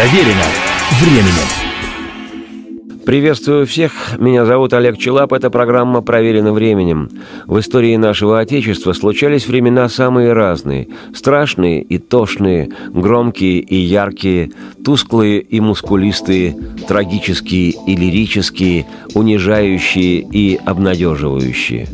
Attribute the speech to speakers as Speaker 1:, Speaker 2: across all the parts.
Speaker 1: Проверено временем.
Speaker 2: Приветствую всех. Меня зовут Олег Челап. Эта программа проверена временем. В истории нашего Отечества случались времена самые разные. Страшные и тошные, громкие и яркие, тусклые и мускулистые, трагические и лирические, унижающие и обнадеживающие.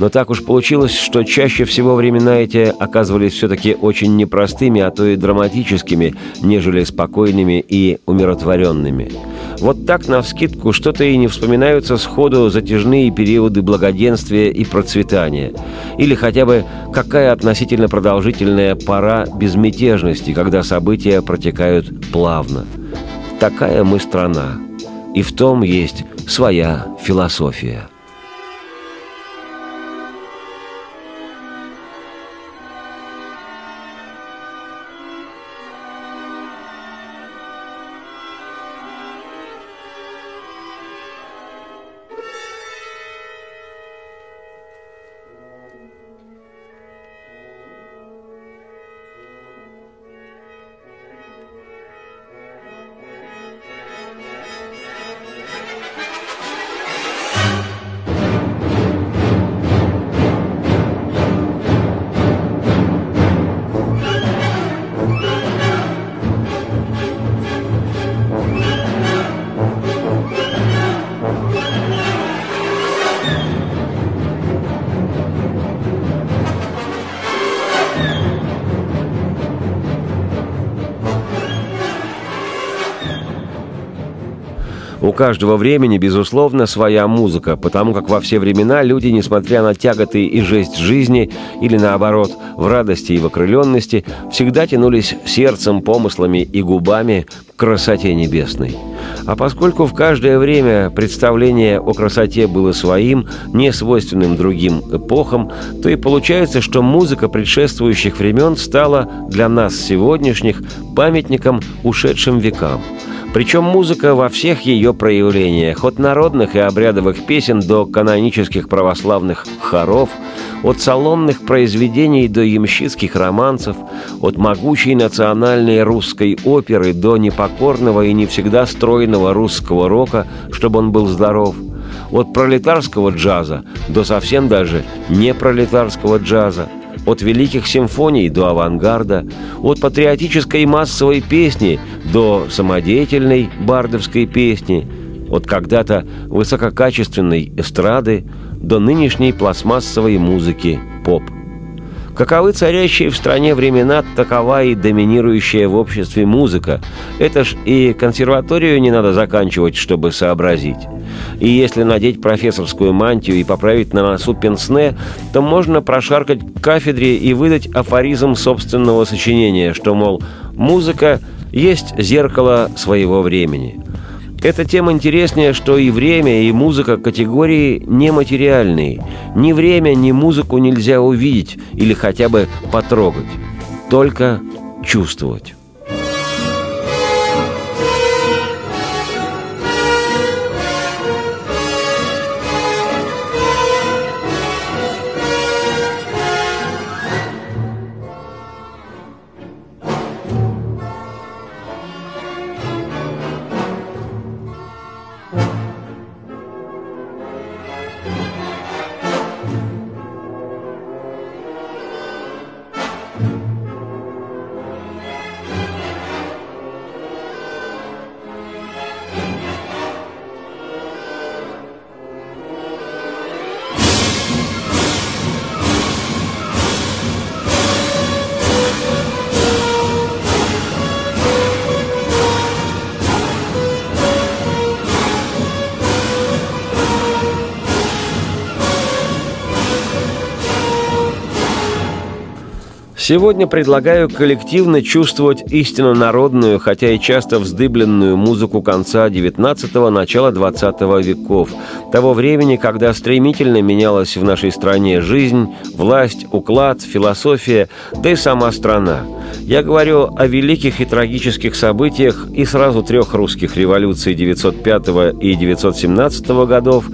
Speaker 2: Но так уж получилось, что чаще всего времена эти оказывались все-таки очень непростыми, а то и драматическими, нежели спокойными и умиротворенными. Вот так, на вскидку, что-то и не вспоминаются сходу затяжные периоды благоденствия и процветания. Или хотя бы какая относительно продолжительная пора безмятежности, когда события протекают плавно. Такая мы страна. И в том есть своя философия. Каждого времени, безусловно, своя музыка, потому как во все времена люди, несмотря на тяготы и жесть жизни, или наоборот, в радости и в окрыленности, всегда тянулись сердцем, помыслами и губами к красоте небесной. А поскольку в каждое время представление о красоте было своим, не свойственным другим эпохам, то и получается, что музыка предшествующих времен стала для нас сегодняшних памятником ушедшим векам – причем музыка во всех ее проявлениях, от народных и обрядовых песен до канонических православных хоров, от салонных произведений до ямщицких романсов, от могучей национальной русской оперы до непокорного и не всегда стройного русского рока, чтобы он был здоров, от пролетарского джаза до совсем даже непролетарского джаза – от великих симфоний до авангарда, от патриотической массовой песни до самодеятельной бардовской песни, от когда-то высококачественной эстрады до нынешней пластмассовой музыки поп – Каковы царящие в стране времена, такова и доминирующая в обществе музыка. Это ж и консерваторию не надо заканчивать, чтобы сообразить. И если надеть профессорскую мантию и поправить на носу пенсне, то можно прошаркать к кафедре и выдать афоризм собственного сочинения, что, мол, музыка есть зеркало своего времени – эта тема интереснее, что и время, и музыка категории нематериальные. Ни время, ни музыку нельзя увидеть или хотя бы потрогать. Только чувствовать. Сегодня предлагаю коллективно чувствовать истинно народную, хотя и часто вздыбленную музыку конца XIX – начала XX веков, того времени, когда стремительно менялась в нашей стране жизнь, власть, уклад, философия, да и сама страна – я говорю о великих и трагических событиях и сразу трех русских революций 905 и 917 годов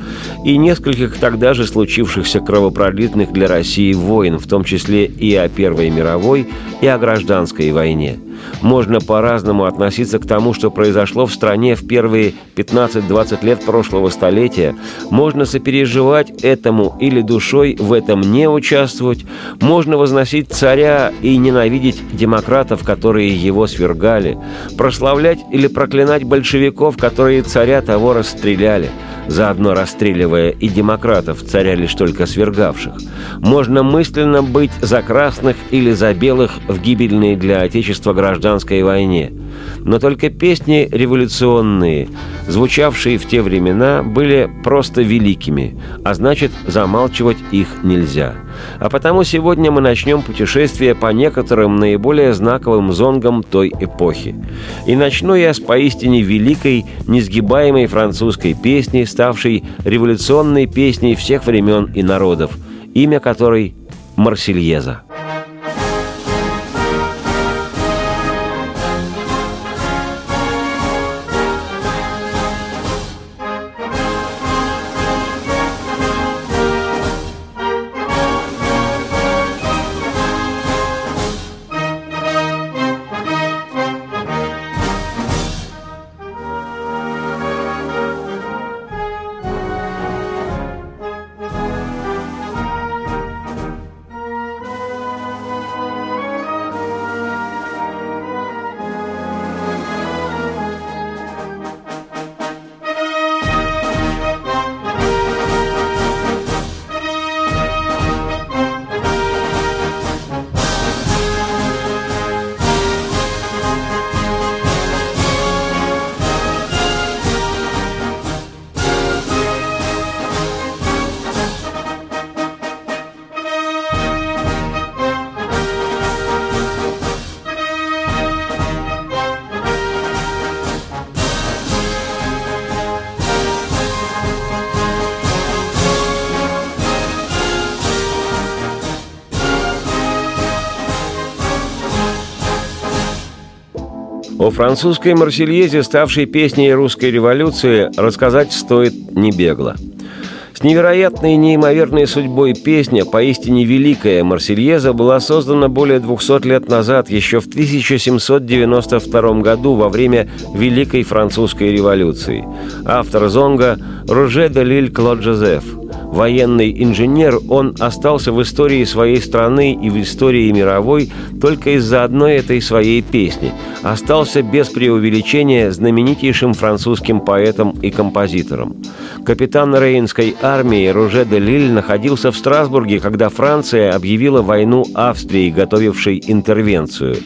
Speaker 2: и нескольких тогда же случившихся кровопролитных для России войн, в том числе и о Первой мировой, и о гражданской войне – Можно по-разному относиться к тому, что произошло в стране в первые 15-20 лет прошлого столетия. Можно сопереживать этому или душой в этом не участвовать. Можно возносить царя и ненавидеть демократов, которые его свергали. Прославлять или проклинать большевиков, которые царя того расстреляли заодно расстреливая и демократов, царя лишь только свергавших. Можно мысленно быть за красных или за белых в гибельной для Отечества гражданской войне. Но только песни революционные, звучавшие в те времена, были просто великими, а значит, замалчивать их нельзя. А потому сегодня мы начнем путешествие по некоторым наиболее знаковым зонгам той эпохи. И начну я с поистине великой, несгибаемой французской песни, ставшей революционной песней всех времен и народов, имя которой «Марсельеза». Французской «Марсельезе», ставшей песней русской революции, рассказать стоит не бегло. С невероятной и неимоверной судьбой песня, поистине великая «Марсельеза» была создана более 200 лет назад, еще в 1792 году, во время Великой Французской революции. Автор зонга – Руже де Лиль Клод Жозеф – военный инженер, он остался в истории своей страны и в истории мировой только из-за одной этой своей песни. Остался без преувеличения знаменитейшим французским поэтом и композитором. Капитан Рейнской армии Руже де Лиль находился в Страсбурге, когда Франция объявила войну Австрии, готовившей интервенцию.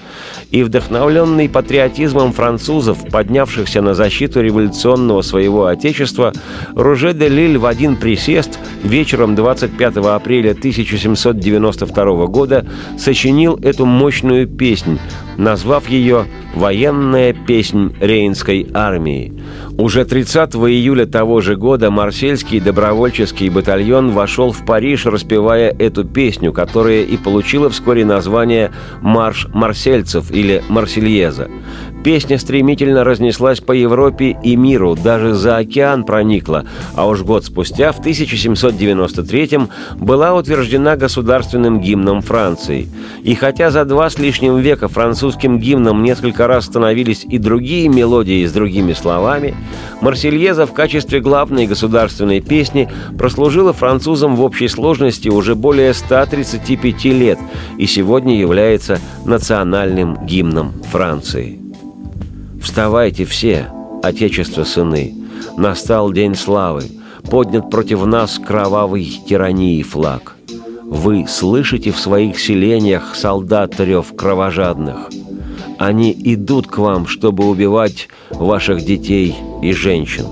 Speaker 2: И вдохновленный патриотизмом французов, поднявшихся на защиту революционного своего отечества, Руже де Лиль в один присест вечером 25 апреля 1792 года сочинил эту мощную песнь, назвав ее «Военная песнь Рейнской армии». Уже 30 июля того же года Марсельский добровольческий батальон вошел в Париж, распевая эту песню, которая и получила вскоре название «Марш марсельцев» или «Марсельеза». Песня стремительно разнеслась по Европе и миру, даже за океан проникла, а уж год спустя, в 1793-м, была утверждена государственным гимном Франции. И хотя за два с лишним века французским гимном несколько раз становились и другие мелодии с другими словами, «Марсельеза» в качестве главной государственной песни прослужила французам в общей сложности уже более 135 лет и сегодня является национальным гимном Франции. Вставайте все, Отечество сыны, настал день славы, поднят против нас кровавый тирании флаг. Вы слышите в своих селениях солдат рев кровожадных. Они идут к вам, чтобы убивать ваших детей и женщин.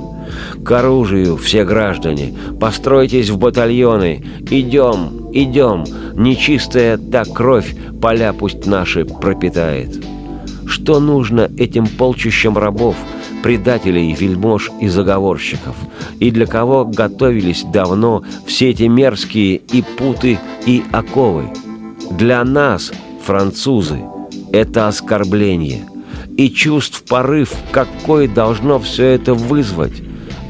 Speaker 2: К оружию все граждане, постройтесь в батальоны, идем, идем, нечистая та кровь поля пусть наши пропитает». Что нужно этим полчищам рабов, предателей, вельмож и заговорщиков? И для кого готовились давно все эти мерзкие и путы, и оковы? Для нас, французы, это оскорбление. И чувств порыв, какой должно все это вызвать?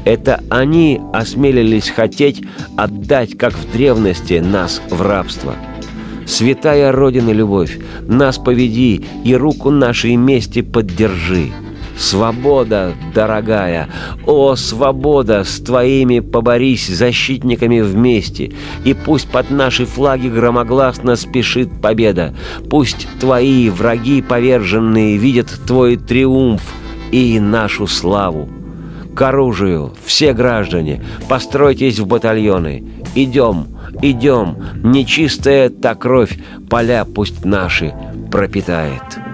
Speaker 2: Это они осмелились хотеть отдать, как в древности, нас в рабство –
Speaker 3: Святая Родина любовь, нас поведи и руку нашей мести поддержи. Свобода, дорогая, о, свобода, с твоими поборись защитниками вместе, и пусть под наши флаги громогласно спешит победа, пусть твои враги поверженные видят твой триумф и нашу славу. К оружию, все граждане, постройтесь в батальоны. Идем, идем, нечистая та кровь, поля пусть наши пропитает».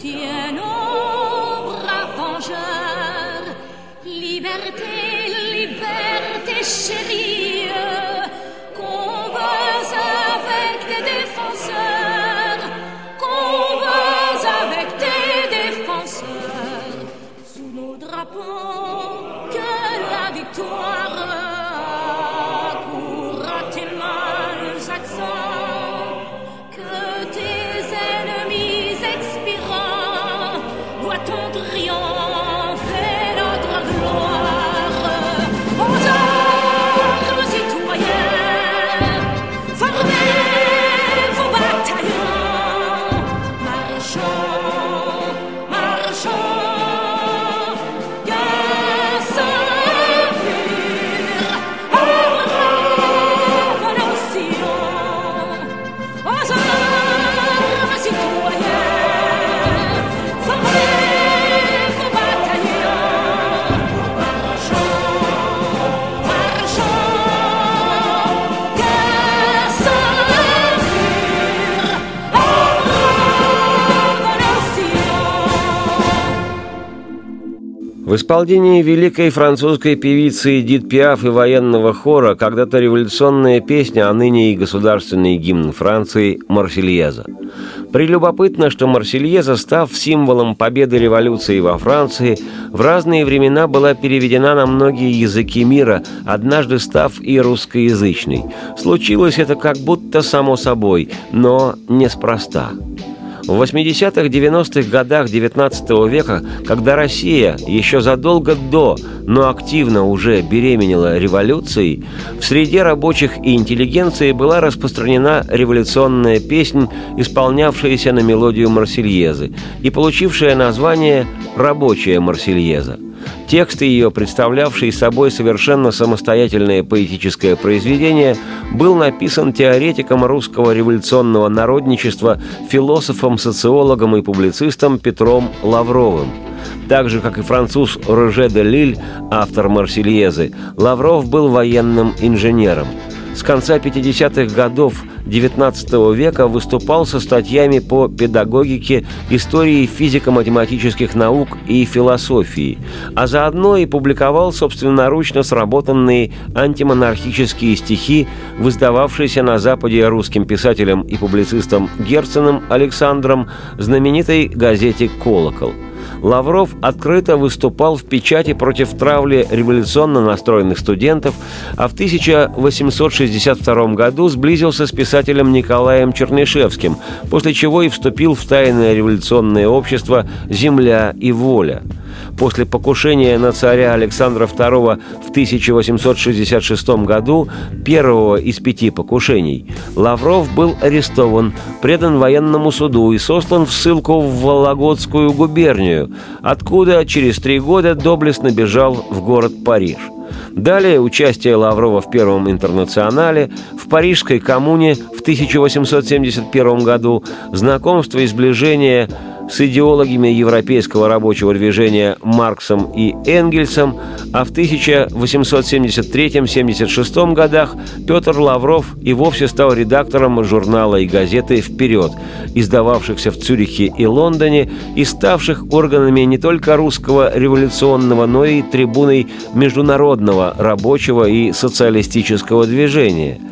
Speaker 3: tien ombre à Liberté, liberté chérie. В исполнении великой французской певицы Эдит Пиаф и военного хора когда-то революционная песня, а ныне и государственный гимн Франции «Марсельеза».
Speaker 2: Прелюбопытно, что Марсельеза, став символом победы революции во Франции, в разные времена была переведена на многие языки мира, однажды став и русскоязычной. Случилось это как будто само собой, но неспроста. В 80-х, 90-х годах XIX века, когда Россия еще задолго до, но активно уже беременела революцией, в среде рабочих и интеллигенции была распространена революционная песнь, исполнявшаяся на мелодию Марсельезы и получившая название «Рабочая Марсельеза». Текст ее, представлявший собой совершенно самостоятельное поэтическое произведение, был написан теоретиком русского революционного народничества, философом, социологом и публицистом Петром Лавровым. Так же, как и француз Роже де Лиль, автор «Марсельезы», Лавров был военным инженером – с конца 50-х годов XIX века выступал со статьями по педагогике, истории физико-математических наук и философии, а заодно и публиковал собственноручно сработанные антимонархические стихи, выздававшиеся на Западе русским писателем и публицистом Герценом Александром знаменитой газете «Колокол». Лавров открыто выступал в печати против травли революционно настроенных студентов, а в 1862 году сблизился с писателем Николаем Чернышевским, после чего и вступил в тайное революционное общество «Земля и воля». После покушения на царя Александра II в 1866 году, первого из пяти покушений, Лавров был арестован, предан военному суду и сослан в ссылку в Вологодскую губернию, откуда через три года доблестно бежал в город Париж – Далее участие Лаврова в Первом интернационале, в Парижской коммуне в 1871 году, знакомство и сближение с идеологами европейского рабочего движения Марксом и Энгельсом, а в 1873-76 годах Петр Лавров и вовсе стал редактором журнала и газеты «Вперед», издававшихся в Цюрихе и Лондоне и ставших органами не только русского революционного, но и трибуной международного рабочего и социалистического движения –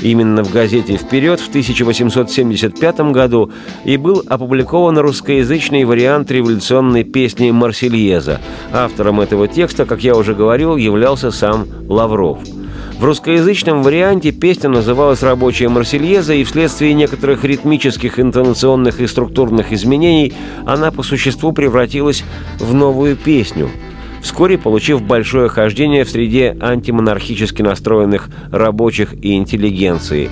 Speaker 2: Именно в газете «Вперед» в 1875 году и был опубликован русскоязычный вариант революционной песни «Марсельеза». Автором этого текста, как я уже говорил, являлся сам Лавров. В русскоязычном варианте песня называлась «Рабочая Марсельеза», и вследствие некоторых ритмических, интонационных и структурных изменений она по существу превратилась в новую песню – вскоре получив большое хождение в среде антимонархически настроенных рабочих и интеллигенции.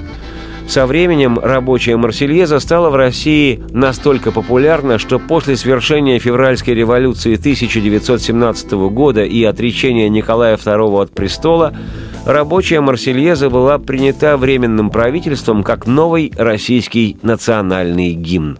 Speaker 2: Со временем рабочая Марсельеза стала в России настолько популярна, что после свершения февральской революции 1917 года и отречения Николая II от престола, рабочая Марсельеза была принята Временным правительством как новый российский национальный гимн.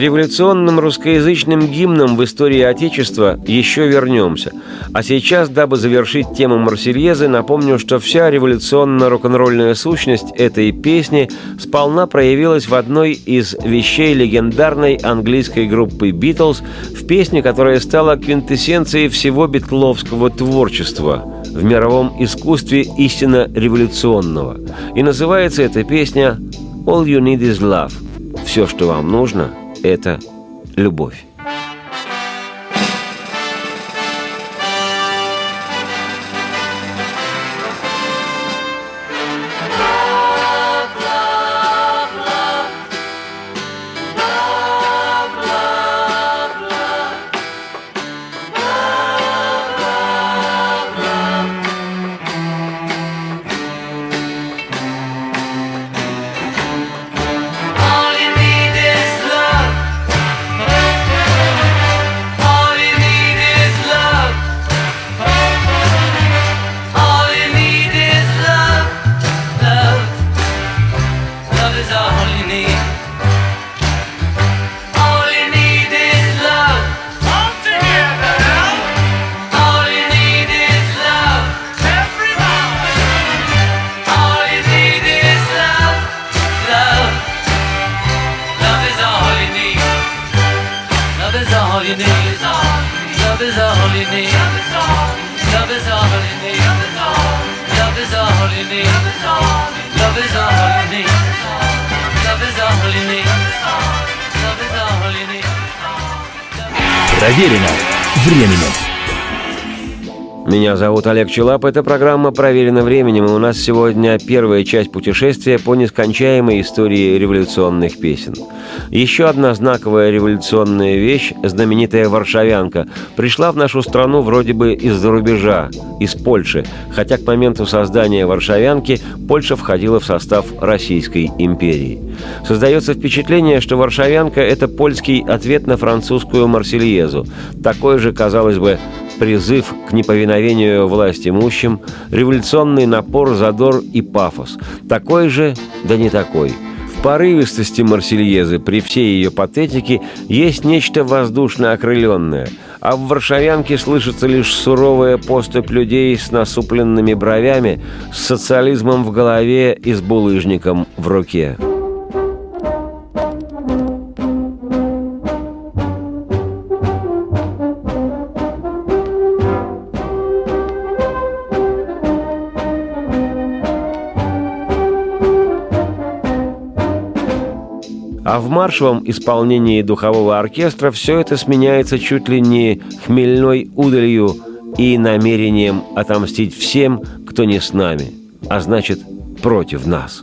Speaker 2: Революционным русскоязычным гимнам в истории Отечества еще вернемся. А сейчас, дабы завершить тему Марсельезы, напомню, что вся революционно-рок-н-ролльная сущность этой песни сполна проявилась в одной из вещей легендарной английской группы «Битлз» в песне, которая стала квинтэссенцией всего битловского творчества в мировом искусстве истинно революционного. И называется эта песня «All you need is love» – «Все, что вам нужно – это любовь. Зовут Олег Челап. Эта программа «Проверена временем». И у нас сегодня первая часть путешествия по нескончаемой истории революционных песен. Еще одна знаковая революционная вещь, знаменитая «Варшавянка», пришла в нашу страну вроде бы из-за рубежа, из Польши, хотя к моменту создания «Варшавянки» Польша входила в состав Российской империи. Создается впечатление, что «Варшавянка» — это польский ответ на французскую «Марсельезу». Такой же, казалось бы, призыв к неповиновению власть имущим, революционный напор, задор и пафос. Такой же, да не такой. В порывистости Марсельезы при всей ее патетике есть нечто воздушно окрыленное, а в Варшавянке слышится лишь суровая поступь людей с насупленными бровями, с социализмом в голове и с булыжником в руке. А в маршевом исполнении духового оркестра все это сменяется чуть ли не хмельной удалью и намерением отомстить всем, кто не с нами, а значит, против нас.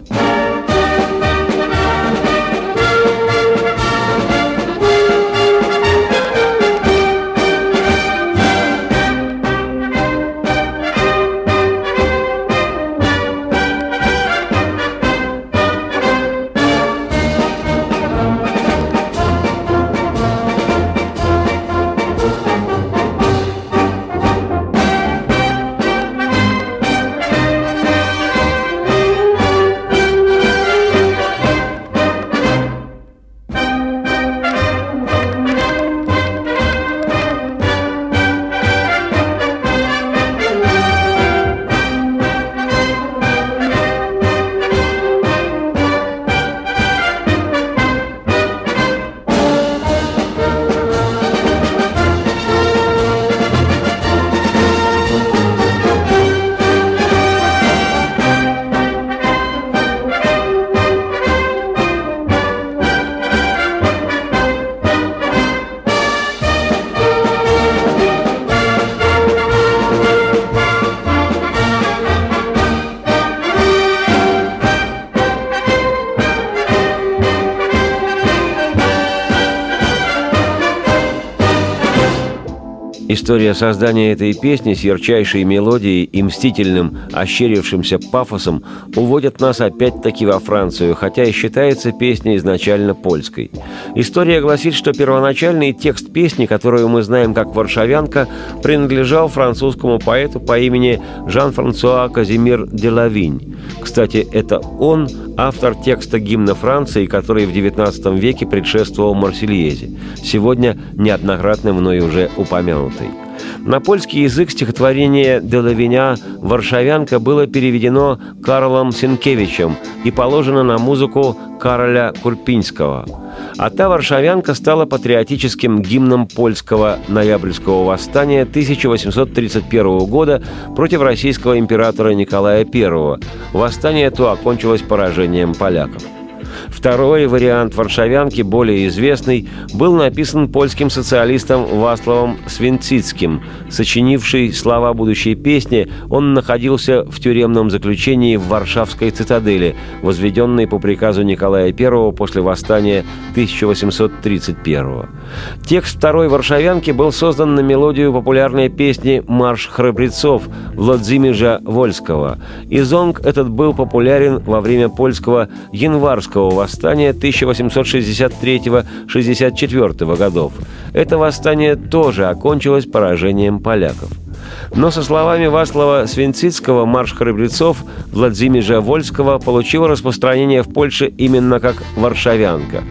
Speaker 2: История создания этой песни с ярчайшей мелодией и мстительным, ощерившимся пафосом уводят нас опять-таки во Францию, хотя и считается песня изначально польской. История гласит, что первоначальный текст песни, которую мы знаем как «Варшавянка», принадлежал французскому поэту по имени Жан-Франсуа Казимир Делавинь. Кстати, это он автор текста гимна Франции, который в XIX веке предшествовал Марсельезе, сегодня неоднократно мной уже упомянутый. На польский язык стихотворение Делавиня «Варшавянка» было переведено Карлом Сенкевичем и положено на музыку Кароля Курпинского. А та «Варшавянка» стала патриотическим гимном польского ноябрьского восстания 1831 года против российского императора Николая I. Восстание то окончилось поражением поляков – Второй вариант «Варшавянки», более известный, был написан польским социалистом Васловом Свинцицким. Сочинивший слова будущей песни, он находился в тюремном заключении в Варшавской цитадели, возведенной по приказу Николая I после восстания 1831 Текст второй «Варшавянки» был создан на мелодию популярной песни «Марш храбрецов» Владимира Вольского. И зонг этот был популярен во время польского январского восстания 1863-64 годов. Это восстание тоже окончилось поражением поляков. Но со словами Васлава Свинцицкого марш храбрецов Владимира Вольского получил распространение в Польше именно как «Варшавянка».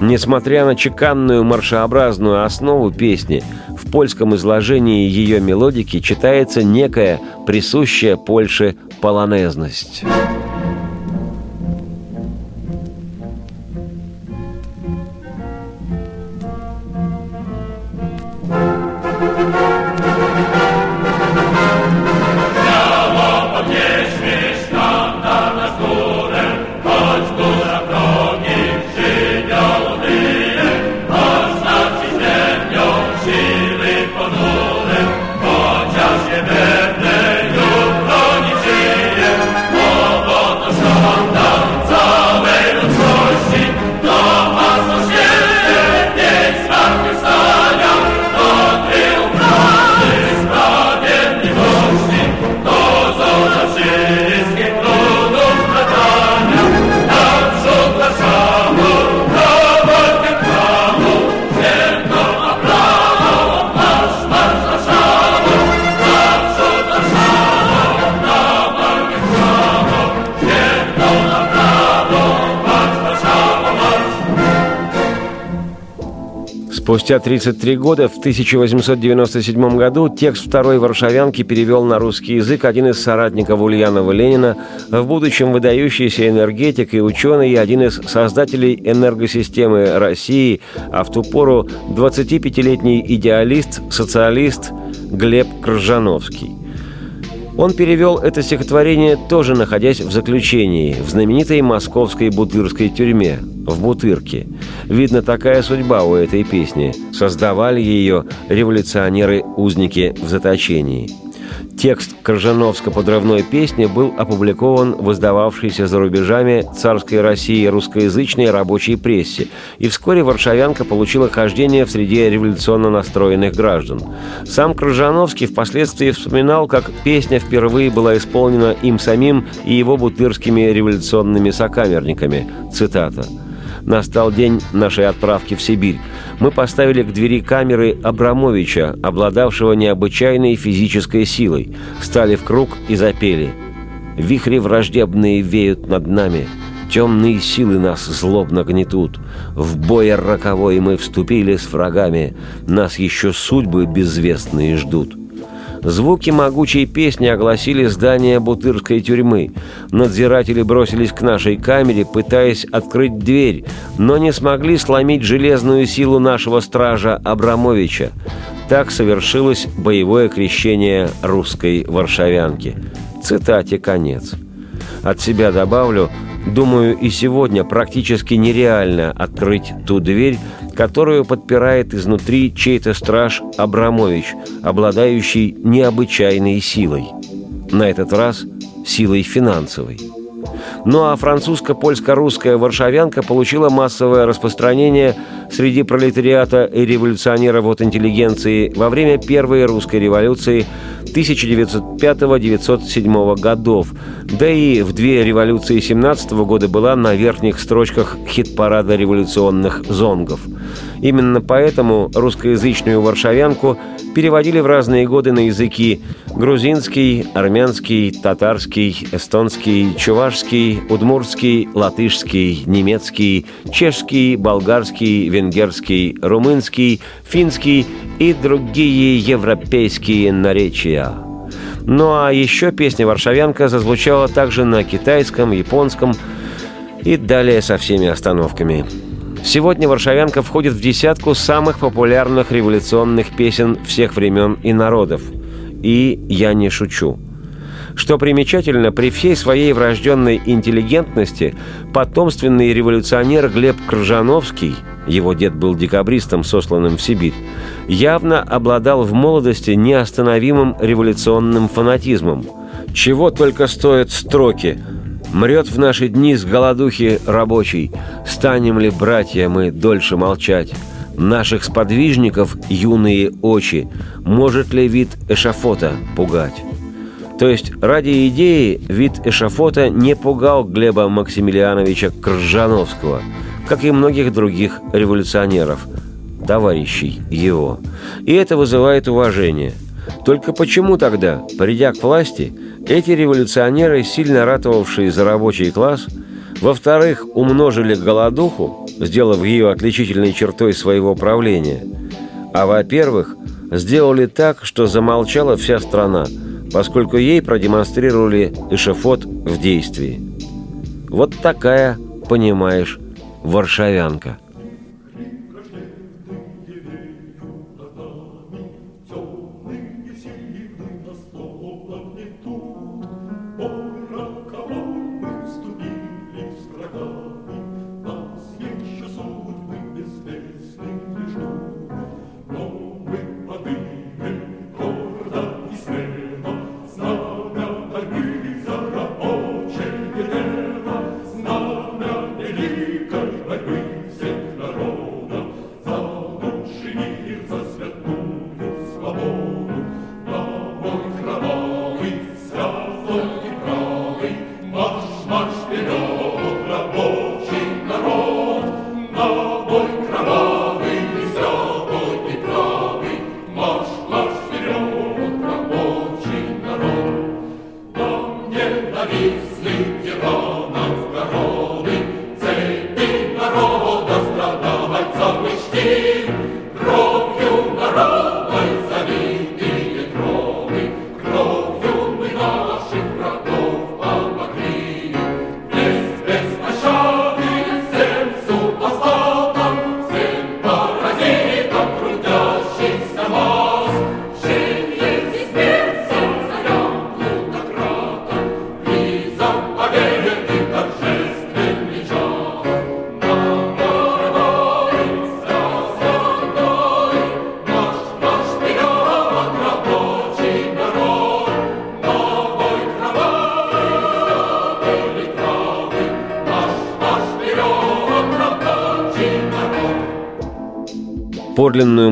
Speaker 2: Несмотря на чеканную маршеобразную основу песни, в польском изложении ее мелодики читается некая присущая Польше полонезность. Спустя 33 года, в 1897 году, текст второй «Варшавянки» перевел на русский язык один из соратников Ульянова Ленина, в будущем выдающийся энергетик и ученый, и один из создателей энергосистемы России, а в ту пору 25-летний идеалист, социалист Глеб Кржановский. Он перевел это стихотворение, тоже находясь в заключении, в знаменитой московской бутырской тюрьме, в Бутырке. Видно, такая судьба у этой песни. Создавали ее революционеры-узники в заточении – Текст Коржановско-подрывной песни был опубликован в издававшейся за рубежами царской России русскоязычной рабочей прессе, и вскоре Варшавянка получила хождение в среде революционно настроенных граждан. Сам Крыжановский впоследствии вспоминал, как песня впервые была исполнена им самим и его бутырскими революционными сокамерниками. Цитата – Настал день нашей отправки в Сибирь. Мы поставили к двери камеры Абрамовича, обладавшего необычайной физической силой, стали в круг и запели. «Вихри враждебные веют над нами, темные силы нас злобно гнетут. В бой роковой мы вступили с врагами, нас еще судьбы безвестные ждут». Звуки могучей песни огласили здание Бутырской тюрьмы. Надзиратели бросились к нашей камере, пытаясь открыть дверь, но не смогли сломить железную силу нашего стража Абрамовича. Так совершилось боевое крещение русской варшавянки. Цитате конец. От себя добавлю, думаю, и сегодня практически нереально открыть ту дверь, которую подпирает изнутри чей-то страж Абрамович, обладающий необычайной силой. На этот раз силой финансовой. Ну а французско-польско-русская варшавянка получила массовое распространение среди пролетариата и революционеров от интеллигенции во время Первой русской революции 1905-1907 годов, да и в две революции 17 года была на верхних строчках хит-парада революционных зонгов. Именно поэтому русскоязычную варшавянку переводили в разные годы на языки грузинский, армянский, татарский, эстонский, чувашский, удмуртский, латышский, немецкий, чешский, болгарский, венгерский, румынский, финский и другие европейские наречия. Ну а еще песня «Варшавянка» зазвучала также на китайском, японском и далее со всеми остановками. Сегодня «Варшавянка» входит в десятку самых популярных революционных песен всех времен и народов. И я не шучу. Что примечательно, при всей своей врожденной интеллигентности потомственный революционер Глеб Крыжановский, его дед был декабристом, сосланным в Сибирь, явно обладал в молодости неостановимым революционным фанатизмом. Чего только стоят строки – Мрет в наши дни с голодухи рабочий. Станем ли, братья, мы дольше молчать? Наших сподвижников юные очи. Может ли вид эшафота пугать? То есть ради идеи вид эшафота не пугал Глеба Максимилиановича Кржановского, как и многих других революционеров, товарищей его. И это вызывает уважение. Только почему тогда, придя к власти, эти революционеры, сильно ратовавшие за рабочий класс, во-вторых, умножили голодуху, сделав ее отличительной чертой своего правления, а во-первых, сделали так, что замолчала вся страна, поскольку ей продемонстрировали эшефот в действии. Вот такая, понимаешь, варшавянка –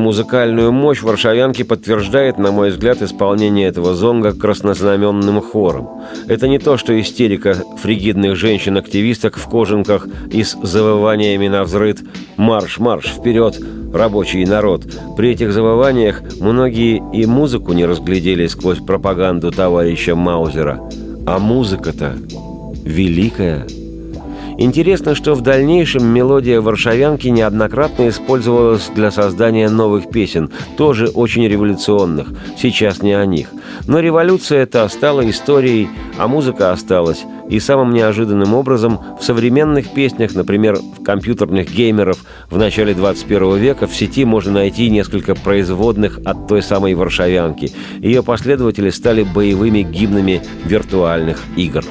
Speaker 2: музыкальную мощь варшавянки подтверждает, на мой взгляд, исполнение этого зонга краснознаменным хором. Это не то, что истерика фригидных женщин-активисток в кожанках и с завываниями на взрыд «Марш, марш, вперед, рабочий народ!» При этих завываниях многие и музыку не разглядели сквозь пропаганду товарища Маузера. А музыка-то великая – Интересно, что в дальнейшем мелодия варшавянки неоднократно использовалась для создания новых песен, тоже очень революционных, сейчас не о них. Но революция это стала историей, а музыка осталась. И самым неожиданным образом в современных песнях, например, в компьютерных геймеров в начале 21 века в сети можно найти несколько производных от той самой варшавянки. Ее последователи стали боевыми гимнами виртуальных игр.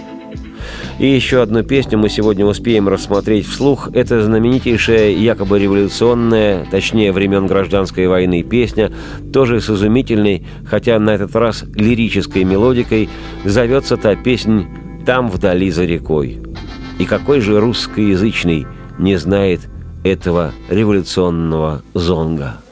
Speaker 2: И еще одну песню мы сегодня успеем рассмотреть вслух. Это знаменитейшая, якобы революционная, точнее времен гражданской войны песня, тоже с изумительной, хотя на этот раз лирической мелодикой, зовется та песнь «Там вдали за рекой». И какой же русскоязычный не знает этого революционного зонга?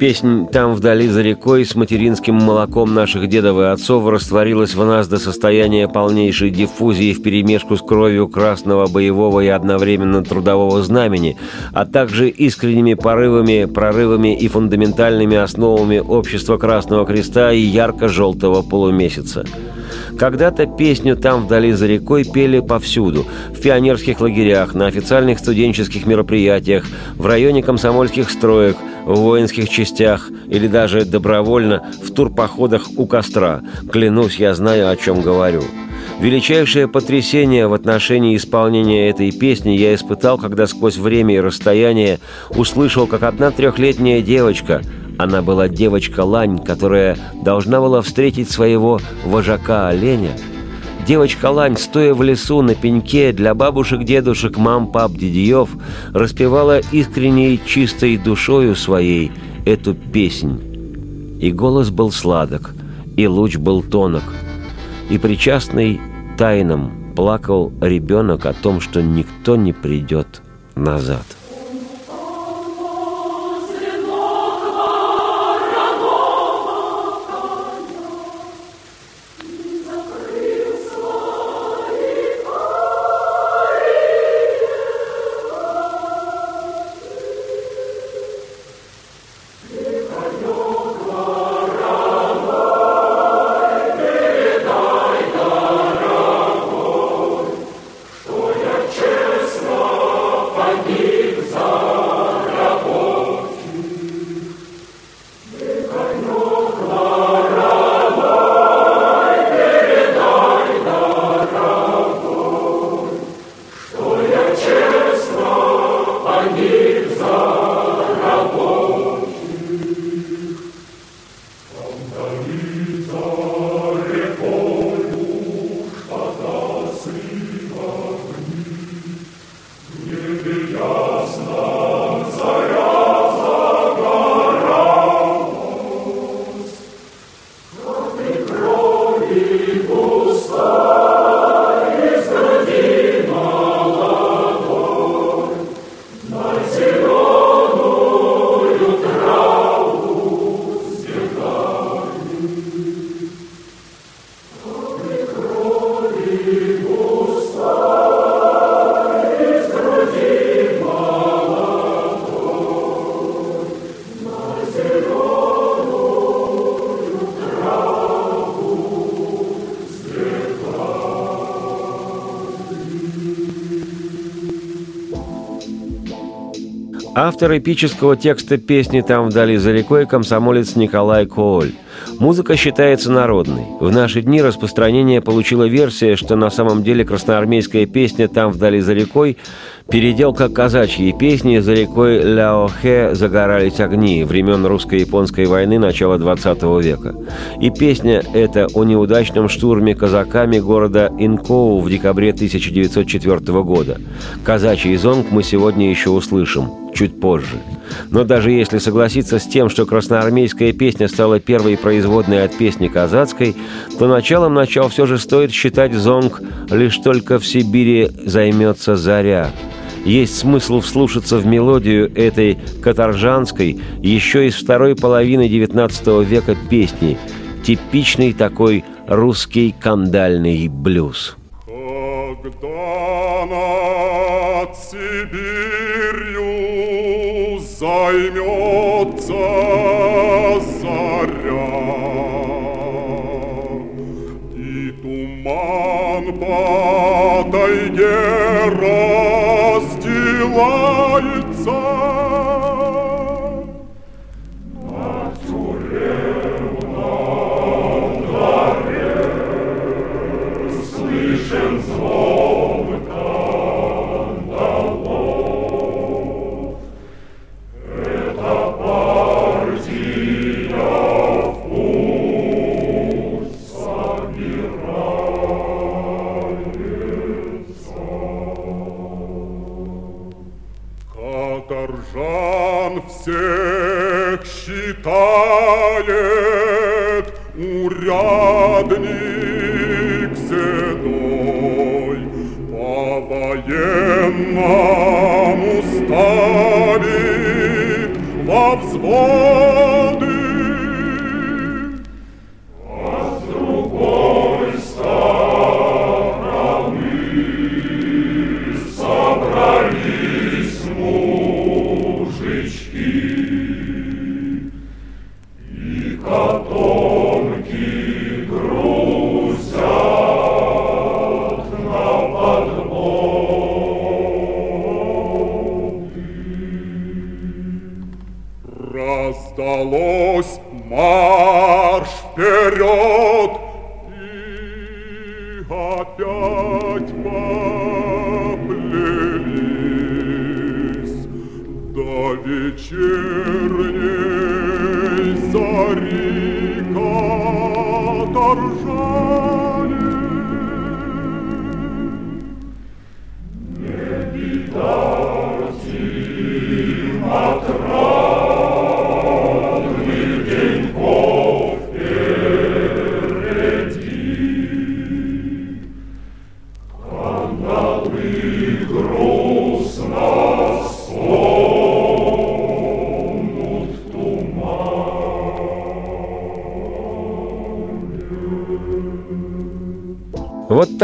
Speaker 2: Песнь «Там вдали за рекой» с материнским молоком наших дедов и отцов растворилась в нас до состояния полнейшей диффузии вперемешку с кровью красного боевого и одновременно трудового знамени, а также искренними порывами, прорывами и фундаментальными основами общества Красного Креста и ярко-желтого полумесяца. Когда-то песню «Там вдали за рекой» пели повсюду. В пионерских лагерях, на официальных студенческих мероприятиях, в районе комсомольских строек – в воинских частях или даже добровольно в турпоходах у костра. Клянусь, я знаю, о чем говорю. Величайшее потрясение в отношении исполнения этой песни я испытал, когда сквозь время и расстояние услышал, как одна трехлетняя девочка, она была девочка Лань, которая должна была встретить своего вожака-оленя, Девочка Лань, стоя в лесу на пеньке для бабушек, дедушек, мам, пап, дедьев, распевала искренней, чистой душою своей эту песнь. И голос был сладок, и луч был тонок, и причастный тайнам плакал ребенок о том, что никто не придет назад.
Speaker 4: Hallelujah.
Speaker 2: Автор эпического текста песни «Там вдали за рекой» комсомолец Николай Кооль. Музыка считается народной. В наши дни распространение получила версия, что на самом деле красноармейская песня «Там вдали за рекой» переделка казачьей песни «За рекой Ляохе загорались огни» времен русско-японской войны начала XX века. И песня эта о неудачном штурме казаками города Инкоу в декабре 1904 года. Казачий зонг мы сегодня еще услышим чуть позже. Но даже если согласиться с тем, что красноармейская песня стала первой производной от песни казацкой, то началом начал все же стоит считать зонг «Лишь только в Сибири займется заря». Есть смысл вслушаться в мелодию этой каторжанской, еще из второй половины XIX века песни, типичный такой русский кандальный блюз. Когда займется заря, И туман по тайге расстилается, Вот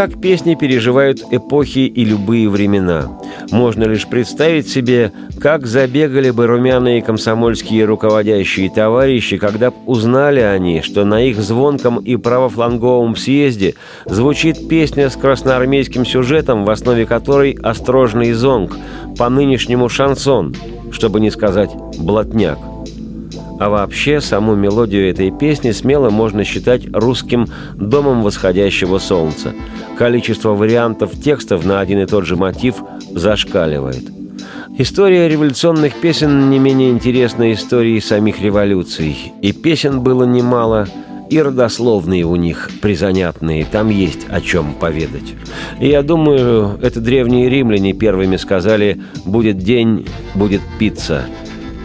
Speaker 2: Так песни переживают эпохи и любые времена. Можно лишь представить себе, как забегали бы румяные комсомольские руководящие товарищи, когда б узнали они, что на их звонком и правофланговом съезде звучит песня с красноармейским сюжетом, в основе которой острожный зонг, по нынешнему шансон, чтобы не сказать «блатняк». А вообще, саму мелодию этой песни смело можно считать русским «домом восходящего солнца». Количество вариантов текстов на один и тот же мотив зашкаливает. История революционных песен не менее интересна истории самих революций. И песен было немало, и родословные у них призанятные, там есть о чем поведать. И я думаю, это древние римляне первыми сказали «будет день, будет пицца»,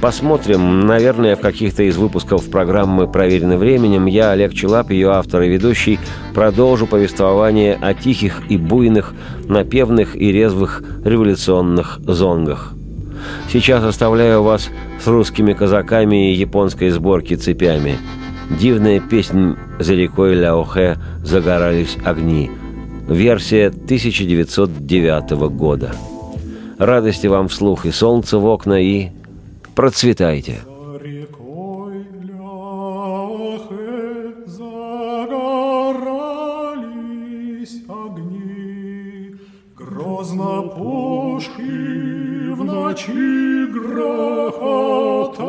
Speaker 2: Посмотрим, наверное, в каких-то из выпусков программы «Проверено временем» я, Олег Челап, ее автор и ведущий, продолжу повествование о тихих и буйных, напевных и резвых революционных зонгах. Сейчас оставляю вас с русскими казаками и японской сборки цепями. Дивная песнь «За рекой Ляохэ загорались огни». Версия 1909 года. Радости вам вслух и солнце в окна, и Процветайте!
Speaker 4: Грозно пушки в ночи грохотали.